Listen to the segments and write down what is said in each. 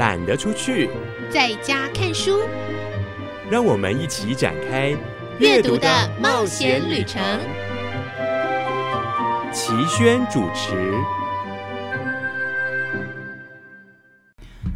懒得出去，在家看书。让我们一起展开阅读的冒险旅程。齐轩主持。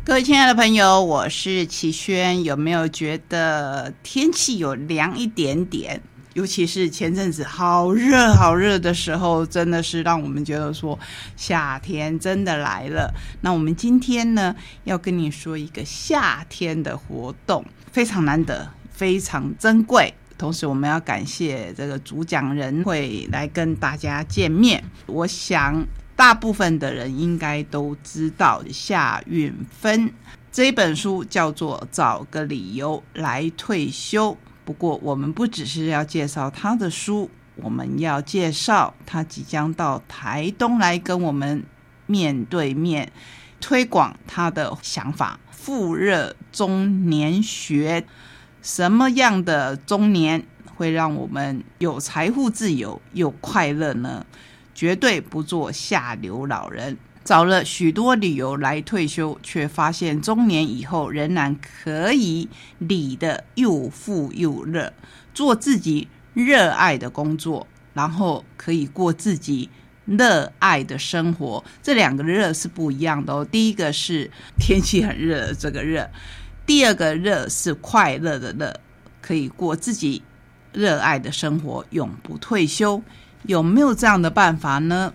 各位亲爱的朋友，我是齐轩。有没有觉得天气有凉一点点？尤其是前阵子好热好热的时候，真的是让我们觉得说夏天真的来了。那我们今天呢，要跟你说一个夏天的活动，非常难得，非常珍贵。同时，我们要感谢这个主讲人会来跟大家见面。我想，大部分的人应该都知道夏运芬这本书叫做《找个理由来退休》。不过，我们不只是要介绍他的书，我们要介绍他即将到台东来跟我们面对面推广他的想法——富热中年学。什么样的中年会让我们有财富自由又快乐呢？绝对不做下流老人。找了许多理由来退休，却发现中年以后仍然可以理的又富又乐，做自己热爱的工作，然后可以过自己热爱的生活。这两个热是不一样的哦。第一个是天气很热这个热，第二个热是快乐的乐，可以过自己热爱的生活，永不退休。有没有这样的办法呢？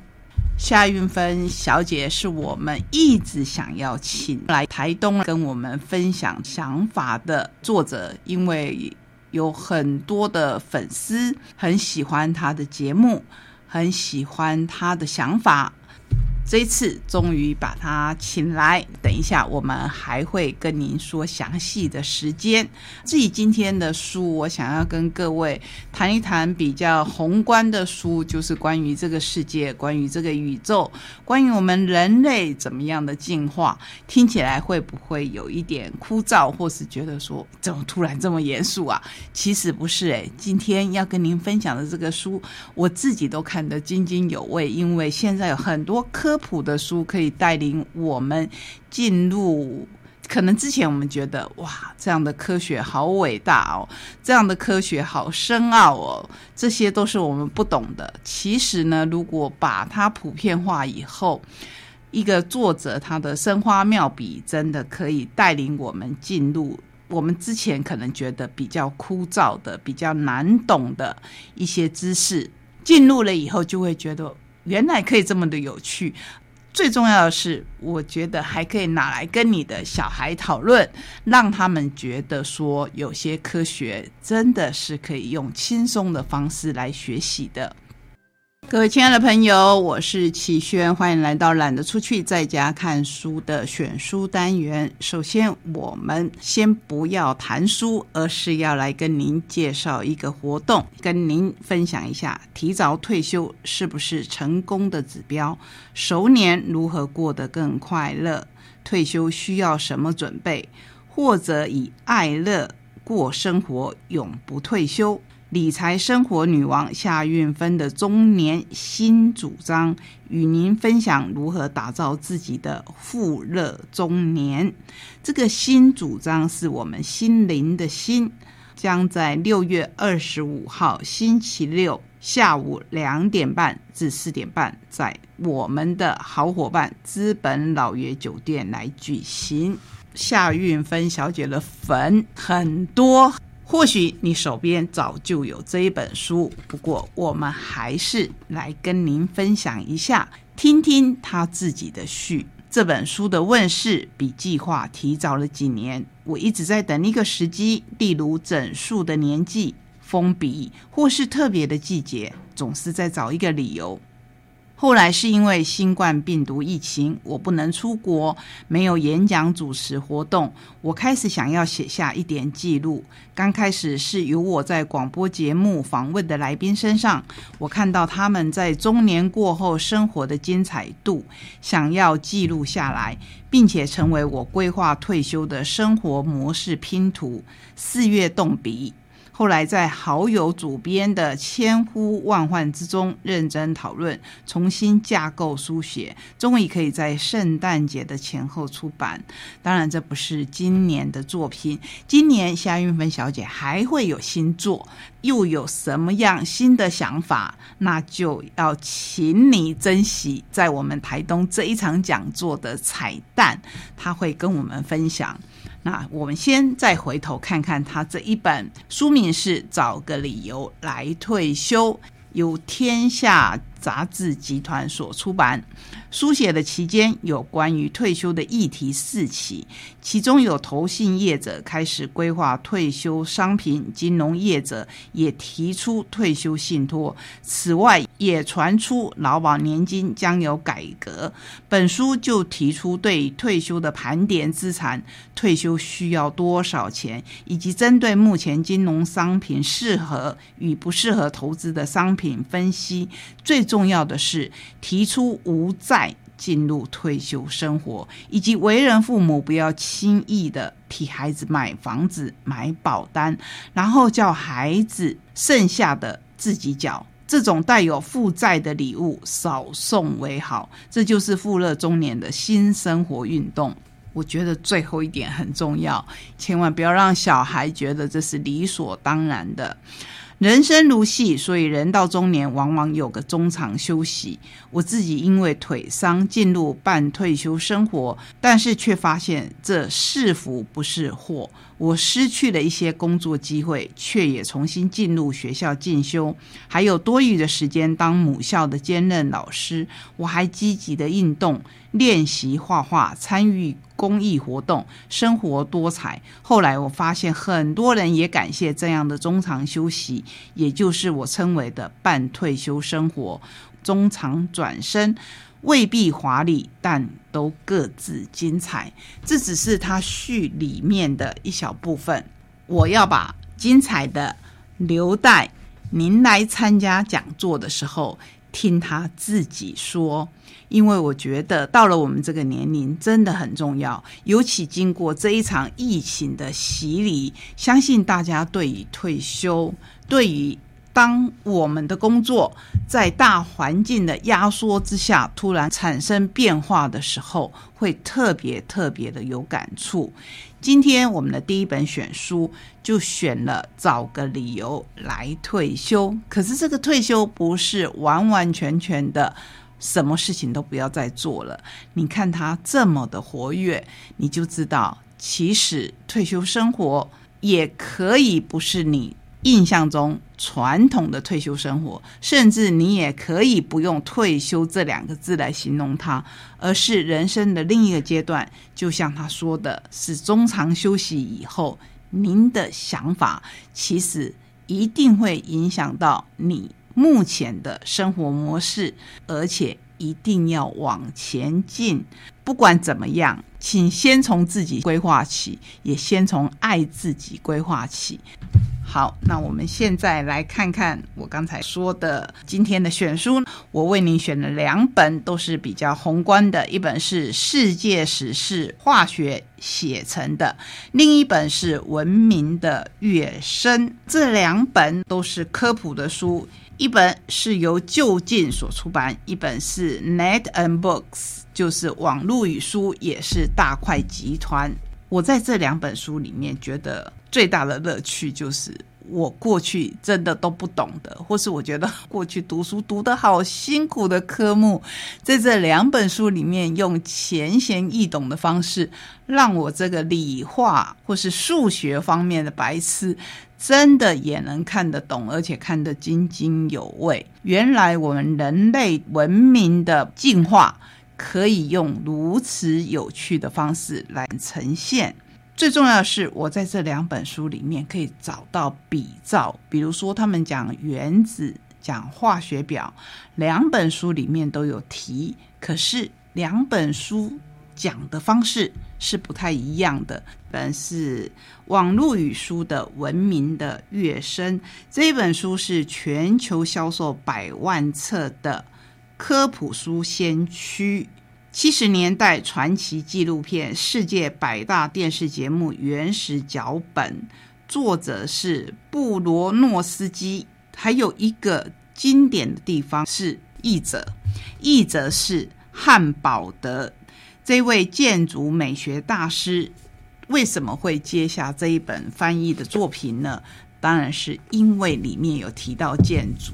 夏运芬小姐是我们一直想要请来台东跟我们分享想法的作者，因为有很多的粉丝很喜欢她的节目，很喜欢她的想法。这一次终于把他请来，等一下我们还会跟您说详细的时间。至于今天的书，我想要跟各位谈一谈比较宏观的书，就是关于这个世界、关于这个宇宙、关于我们人类怎么样的进化。听起来会不会有一点枯燥，或是觉得说怎么突然这么严肃啊？其实不是诶，今天要跟您分享的这个书，我自己都看得津津有味，因为现在有很多科。普的书可以带领我们进入，可能之前我们觉得哇，这样的科学好伟大哦，这样的科学好深奥哦，这些都是我们不懂的。其实呢，如果把它普遍化以后，一个作者他的生花妙笔，真的可以带领我们进入我们之前可能觉得比较枯燥的、比较难懂的一些知识，进入了以后就会觉得。原来可以这么的有趣，最重要的是，我觉得还可以拿来跟你的小孩讨论，让他们觉得说，有些科学真的是可以用轻松的方式来学习的。各位亲爱的朋友，我是齐轩，欢迎来到懒得出去在家看书的选书单元。首先，我们先不要谈书，而是要来跟您介绍一个活动，跟您分享一下提早退休是不是成功的指标？熟年如何过得更快乐？退休需要什么准备？或者以爱乐过生活，永不退休？理财生活女王夏运芬的中年新主张，与您分享如何打造自己的富乐中年。这个新主张是我们心灵的心，将在六月二十五号星期六下午两点半至四点半，在我们的好伙伴资本老爷酒店来举行。夏运芬小姐的粉很多。或许你手边早就有这一本书，不过我们还是来跟您分享一下，听听他自己的序。这本书的问世比计划提早了几年，我一直在等一个时机，例如整数的年纪、封笔或是特别的季节，总是在找一个理由。后来是因为新冠病毒疫情，我不能出国，没有演讲主持活动，我开始想要写下一点记录。刚开始是由我在广播节目访问的来宾身上，我看到他们在中年过后生活的精彩度，想要记录下来，并且成为我规划退休的生活模式拼图。四月动笔。后来在好友主编的千呼万唤之中认真讨论，重新架构书写，终于可以在圣诞节的前后出版。当然，这不是今年的作品，今年夏运芬小姐还会有新作，又有什么样新的想法？那就要请你珍惜在我们台东这一场讲座的彩蛋，她会跟我们分享。那我们先再回头看看他这一本书名是《找个理由来退休》，由天下杂志集团所出版。书写的期间有关于退休的议题四起，其中有投信业者开始规划退休商品，金融业者也提出退休信托。此外，也传出劳保年金将有改革。本书就提出对退休的盘点资产、退休需要多少钱，以及针对目前金融商品适合与不适合投资的商品分析。最重要的是提出无债。进入退休生活，以及为人父母不要轻易的替孩子买房子、买保单，然后叫孩子剩下的自己缴。这种带有负债的礼物少送为好。这就是富乐中年的新生活运动。我觉得最后一点很重要，千万不要让小孩觉得这是理所当然的。人生如戏，所以人到中年往往有个中场休息。我自己因为腿伤进入半退休生活，但是却发现这是福不是祸。我失去了一些工作机会，却也重新进入学校进修，还有多余的时间当母校的兼任老师。我还积极的运动、练习画画、参与公益活动，生活多彩。后来我发现，很多人也感谢这样的中长休息，也就是我称为的半退休生活。中长转身。未必华丽，但都各自精彩。这只是他序里面的一小部分。我要把精彩的留待您来参加讲座的时候听他自己说，因为我觉得到了我们这个年龄真的很重要。尤其经过这一场疫情的洗礼，相信大家对于退休，对于。当我们的工作在大环境的压缩之下突然产生变化的时候，会特别特别的有感触。今天我们的第一本选书就选了找个理由来退休，可是这个退休不是完完全全的什么事情都不要再做了。你看他这么的活跃，你就知道其实退休生活也可以不是你。印象中传统的退休生活，甚至你也可以不用“退休”这两个字来形容它，而是人生的另一个阶段。就像他说的是，中长休息以后，您的想法其实一定会影响到你目前的生活模式，而且一定要往前进。不管怎么样，请先从自己规划起，也先从爱自己规划起。好，那我们现在来看看我刚才说的今天的选书。我为您选了两本，都是比较宏观的，一本是《世界史是化学写成的》，另一本是《文明的跃升》。这两本都是科普的书，一本是由就近所出版，一本是 Net and Books，就是网络与书，也是大块集团。我在这两本书里面觉得。最大的乐趣就是我过去真的都不懂的，或是我觉得 过去读书读得好辛苦的科目，在这两本书里面用浅显易懂的方式，让我这个理化或是数学方面的白痴，真的也能看得懂，而且看得津津有味。原来我们人类文明的进化，可以用如此有趣的方式来呈现。最重要的是，我在这两本书里面可以找到比照，比如说他们讲原子、讲化学表，两本书里面都有提。可是两本书讲的方式是不太一样的。本是网络语书的文明的跃升，这本书是全球销售百万册的科普书先驱。七十年代传奇纪录片、世界百大电视节目原始脚本、作者是布罗诺斯基，还有一个经典的地方是译者，译者是汉堡德这位建筑美学大师。为什么会接下这一本翻译的作品呢？当然是因为里面有提到建筑，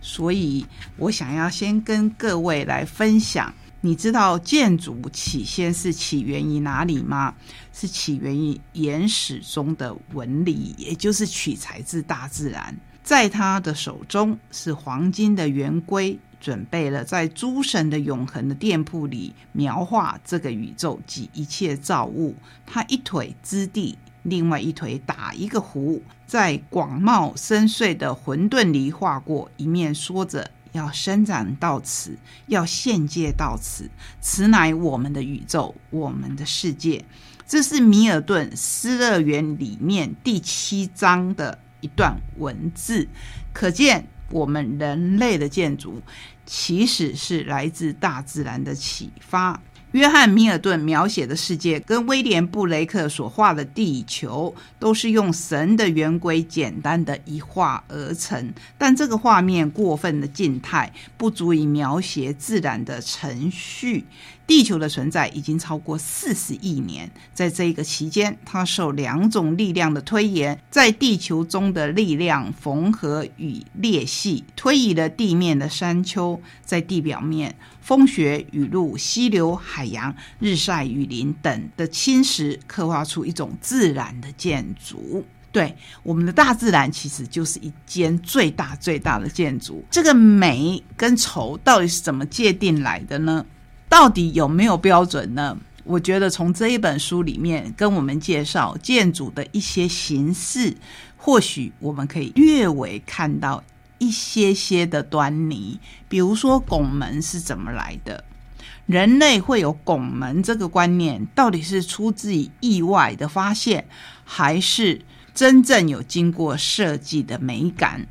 所以我想要先跟各位来分享。你知道建筑起先是起源于哪里吗？是起源于原始中的纹理，也就是取材自大自然。在他的手中是黄金的圆规，准备了在诸神的永恒的店铺里描画这个宇宙及一切造物。他一腿支地，另外一腿打一个弧，在广袤深邃的混沌里画过，一面说着。要伸展到此，要献界到此，此乃我们的宇宙，我们的世界。这是米尔顿《失乐园》里面第七章的一段文字，可见我们人类的建筑其实是来自大自然的启发。约翰·米尔顿描写的世界，跟威廉·布雷克所画的地球，都是用神的圆规简单的一画而成。但这个画面过分的静态，不足以描写自然的程序。地球的存在已经超过四十亿年，在这一个期间，它受两种力量的推延，在地球中的力量缝合与裂隙，推移了地面的山丘，在地表面，风雪雨露、溪流、海洋、日晒雨淋等的侵蚀，刻画出一种自然的建筑。对，我们的大自然其实就是一间最大最大的建筑。这个美跟丑到底是怎么界定来的呢？到底有没有标准呢？我觉得从这一本书里面跟我们介绍建筑的一些形式，或许我们可以略微看到一些些的端倪。比如说拱门是怎么来的？人类会有拱门这个观念，到底是出自于意外的发现，还是真正有经过设计的美感？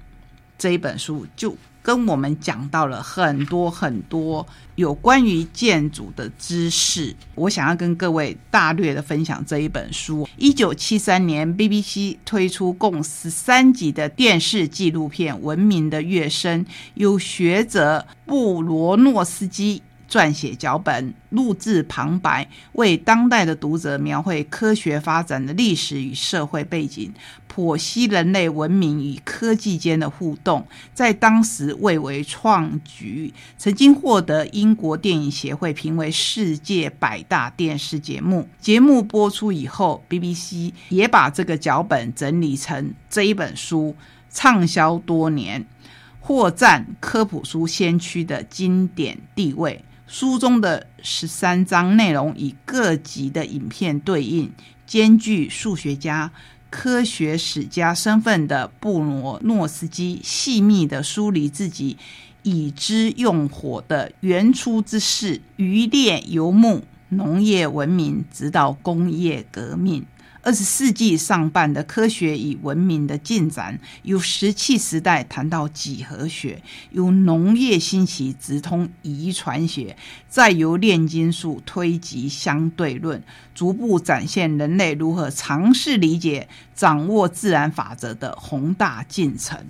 这一本书就。跟我们讲到了很多很多有关于建筑的知识，我想要跟各位大略的分享这一本书。一九七三年，BBC 推出共十三集的电视纪录片《文明的跃升》，有学者布罗诺斯基。撰写脚本、录制旁白，为当代的读者描绘科学发展的历史与社会背景，剖析人类文明与科技间的互动，在当时蔚为创举，曾经获得英国电影协会评为世界百大电视节目。节目播出以后，BBC 也把这个脚本整理成这一本书，畅销多年，获占科普书先驱的经典地位。书中的十三章内容以各级的影片对应，兼具数学家、科学史家身份的布罗诺斯基，细密的梳理自己已知用火的原初之事，渔猎游牧、农业文明，直到工业革命。二十世纪上半的科学与文明的进展，由石器时代谈到几何学，由农业兴起直通遗传学，再由炼金术推及相对论，逐步展现人类如何尝试理解、掌握自然法则的宏大进程。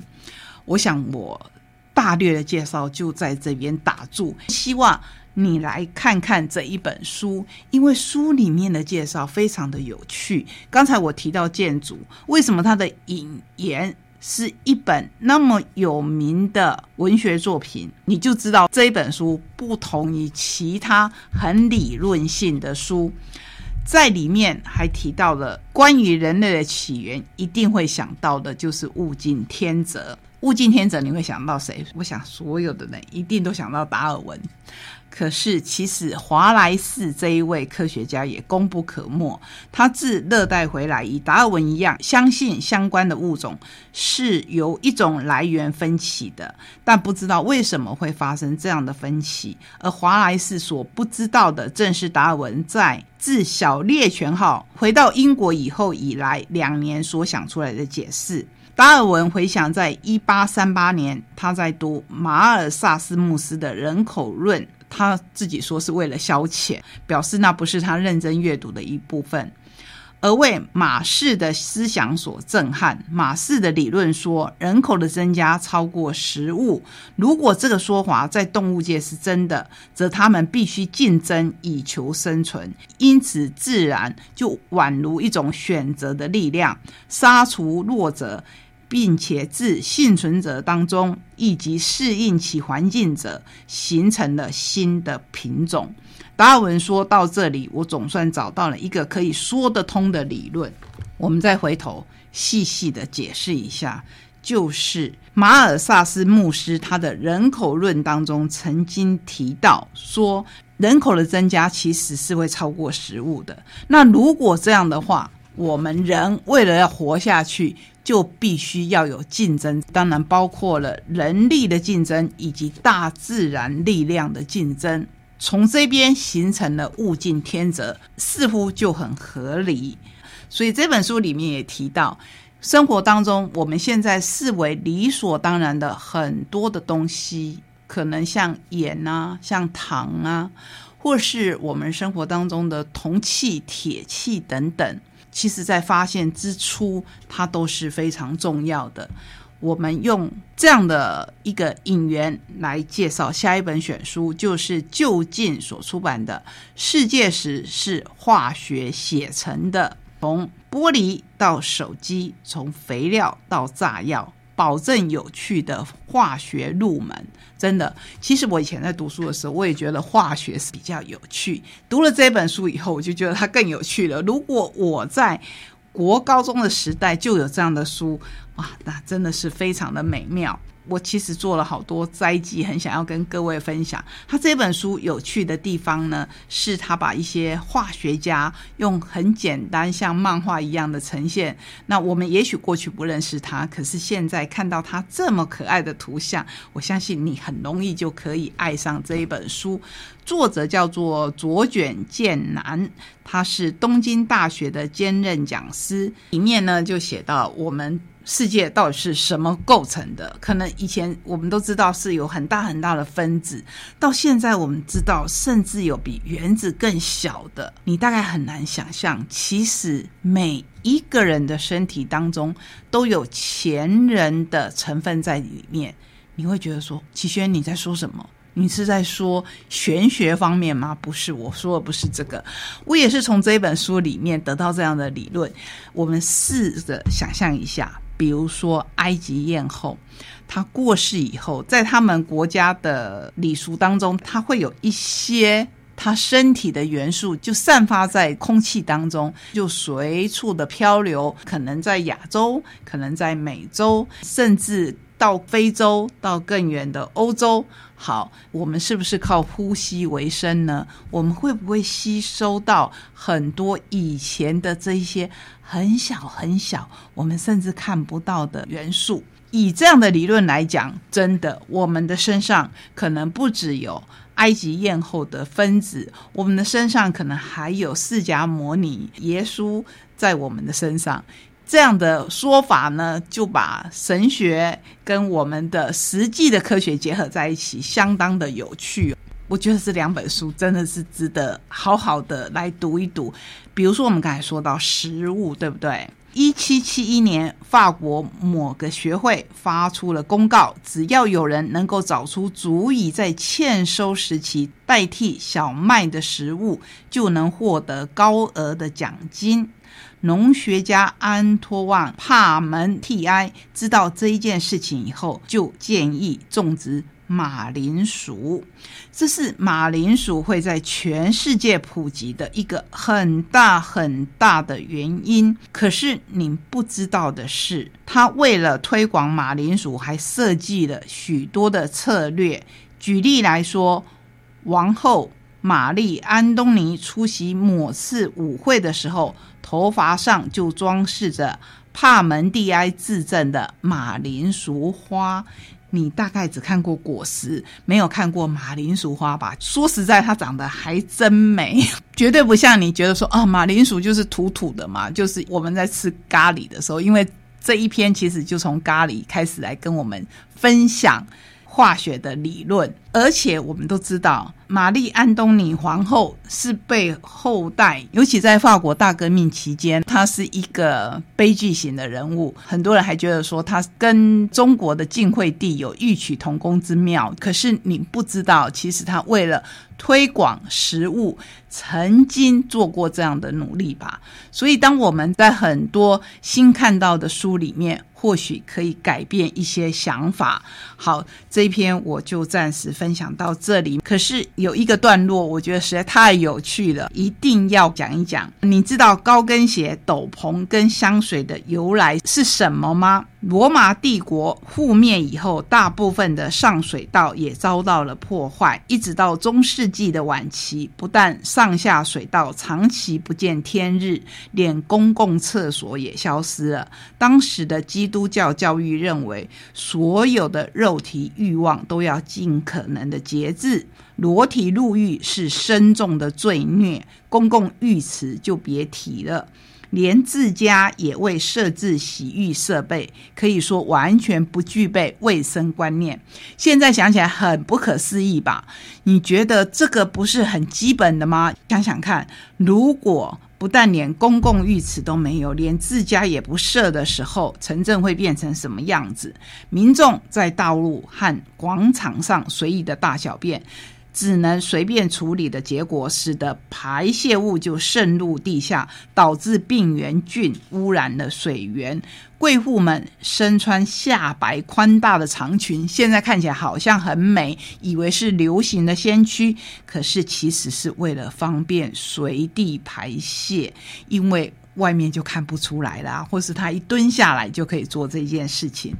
我想，我大略的介绍就在这边打住，希望。你来看看这一本书，因为书里面的介绍非常的有趣。刚才我提到建筑，为什么它的引言是一本那么有名的文学作品？你就知道这一本书不同于其他很理论性的书，在里面还提到了关于人类的起源，一定会想到的就是物竞天择。物竞天择，你会想到谁？我想所有的人一定都想到达尔文。可是，其实华莱士这一位科学家也功不可没。他自热带回来，与达尔文一样，相信相关的物种是由一种来源分歧的，但不知道为什么会发生这样的分歧。而华莱士所不知道的，正是达尔文在自小猎犬号回到英国以后以来两年所想出来的解释。达尔文回想，在一八三八年，他在读马尔萨斯穆斯的人口论。他自己说是为了消遣，表示那不是他认真阅读的一部分。而为马氏的思想所震撼。马氏的理论说，人口的增加超过食物。如果这个说法在动物界是真的，则他们必须竞争以求生存，因此自然就宛如一种选择的力量，杀除弱者。并且自幸存者当中，以及适应其环境者，形成了新的品种。达尔文说到这里，我总算找到了一个可以说得通的理论。我们再回头细细的解释一下，就是马尔萨斯牧师他的人口论当中曾经提到说，人口的增加其实是会超过食物的。那如果这样的话，我们人为了要活下去，就必须要有竞争，当然包括了人力的竞争以及大自然力量的竞争。从这边形成了物竞天择，似乎就很合理。所以这本书里面也提到，生活当中我们现在视为理所当然的很多的东西，可能像盐啊、像糖啊，或是我们生活当中的铜器、铁器等等。其实，在发现之初，它都是非常重要的。我们用这样的一个引言来介绍下一本选书，就是就近所出版的《世界史是化学写成的》，从玻璃到手机，从肥料到炸药。保证有趣的化学入门，真的。其实我以前在读书的时候，我也觉得化学是比较有趣。读了这本书以后，我就觉得它更有趣了。如果我在国高中的时代就有这样的书，哇，那真的是非常的美妙。我其实做了好多摘记，很想要跟各位分享。他这本书有趣的地方呢，是他把一些化学家用很简单像漫画一样的呈现。那我们也许过去不认识他，可是现在看到他这么可爱的图像，我相信你很容易就可以爱上这一本书。作者叫做左卷健男，他是东京大学的兼任讲师。里面呢就写到我们。世界到底是什么构成的？可能以前我们都知道是有很大很大的分子，到现在我们知道，甚至有比原子更小的。你大概很难想象，其实每一个人的身体当中都有前人的成分在里面。你会觉得说，齐轩你在说什么？你是在说玄学方面吗？不是，我说的不是这个。我也是从这本书里面得到这样的理论。我们试着想象一下。比如说，埃及艳后，她过世以后，在他们国家的礼俗当中，她会有一些她身体的元素就散发在空气当中，就随处的漂流，可能在亚洲，可能在美洲，甚至到非洲，到更远的欧洲。好，我们是不是靠呼吸为生呢？我们会不会吸收到很多以前的这一些很小很小，我们甚至看不到的元素？以这样的理论来讲，真的，我们的身上可能不只有埃及艳后的分子，我们的身上可能还有释迦摩尼、耶稣在我们的身上。这样的说法呢，就把神学跟我们的实际的科学结合在一起，相当的有趣。我觉得这两本书真的是值得好好的来读一读。比如说，我们刚才说到食物，对不对？一七七一年，法国某个学会发出了公告，只要有人能够找出足以在欠收时期代替小麦的食物，就能获得高额的奖金。农学家安托旺·帕门蒂埃知道这一件事情以后，就建议种植马铃薯。这是马铃薯会在全世界普及的一个很大很大的原因。可是您不知道的是，他为了推广马铃薯，还设计了许多的策略。举例来说，王后。玛丽安东尼出席某次舞会的时候，头发上就装饰着帕门蒂埃自赠的马铃薯花。你大概只看过果实，没有看过马铃薯花吧？说实在，它长得还真美，绝对不像你觉得说啊，马铃薯就是土土的嘛。就是我们在吃咖喱的时候，因为这一篇其实就从咖喱开始来跟我们分享化学的理论，而且我们都知道。玛丽·安东尼皇后是被后代，尤其在法国大革命期间，她是一个悲剧型的人物。很多人还觉得说她跟中国的晋惠帝有异曲同工之妙。可是你不知道，其实她为了推广食物，曾经做过这样的努力吧。所以，当我们在很多新看到的书里面，或许可以改变一些想法。好，这一篇我就暂时分享到这里。可是有一个段落，我觉得实在太有趣了，一定要讲一讲。你知道高跟鞋、斗篷跟香水的由来是什么吗？罗马帝国覆灭以后，大部分的上水道也遭到了破坏，一直到中世纪的晚期，不但上下水道长期不见天日，连公共厕所也消失了。当时的基督教教育认为，所有的肉体欲望都要尽可能的节制，裸体入狱是深重的罪孽，公共浴池就别提了。连自家也未设置洗浴设备，可以说完全不具备卫生观念。现在想起来很不可思议吧？你觉得这个不是很基本的吗？想想看，如果不但连公共浴池都没有，连自家也不设的时候，城镇会变成什么样子？民众在道路和广场上随意的大小便。只能随便处理的结果，使得排泄物就渗入地下，导致病原菌污染了水源。贵妇们身穿下摆宽大的长裙，现在看起来好像很美，以为是流行的先驱，可是其实是为了方便随地排泄，因为外面就看不出来啦，或是他一蹲下来就可以做这件事情。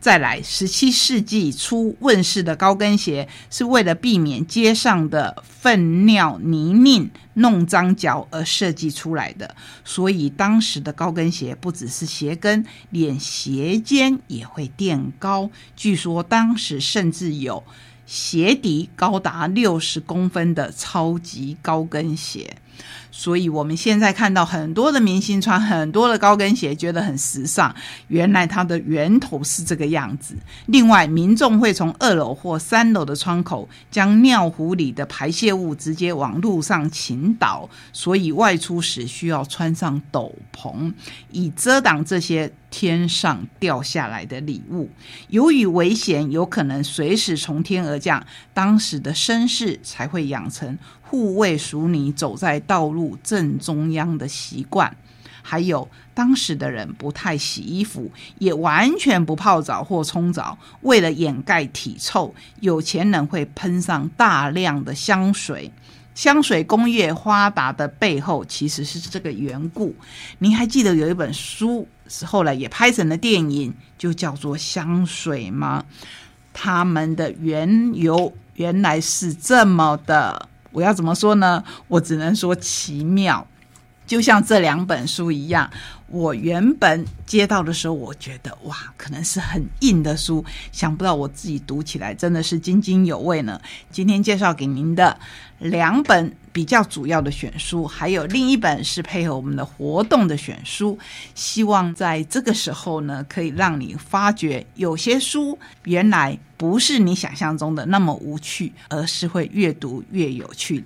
再来，十七世纪初问世的高跟鞋是为了避免街上的粪尿泥泞弄脏脚而设计出来的，所以当时的高跟鞋不只是鞋跟，连鞋尖也会垫高。据说当时甚至有鞋底高达六十公分的超级高跟鞋。所以，我们现在看到很多的明星穿很多的高跟鞋，觉得很时尚。原来它的源头是这个样子。另外，民众会从二楼或三楼的窗口将尿壶里的排泄物直接往路上倾倒，所以外出时需要穿上斗篷，以遮挡这些天上掉下来的礼物。由于危险有可能随时从天而降，当时的绅士才会养成。护卫淑女走在道路路正中央的习惯，还有当时的人不太洗衣服，也完全不泡澡或冲澡。为了掩盖体臭，有钱人会喷上大量的香水。香水工业发达的背后，其实是这个缘故。您还记得有一本书是后来也拍成了电影，就叫做《香水》吗？他们的缘由原来是这么的。我要怎么说呢？我只能说奇妙，就像这两本书一样。我原本接到的时候，我觉得哇，可能是很硬的书，想不到我自己读起来真的是津津有味呢。今天介绍给您的两本比较主要的选书，还有另一本是配合我们的活动的选书，希望在这个时候呢，可以让你发觉有些书原来不是你想象中的那么无趣，而是会越读越有趣。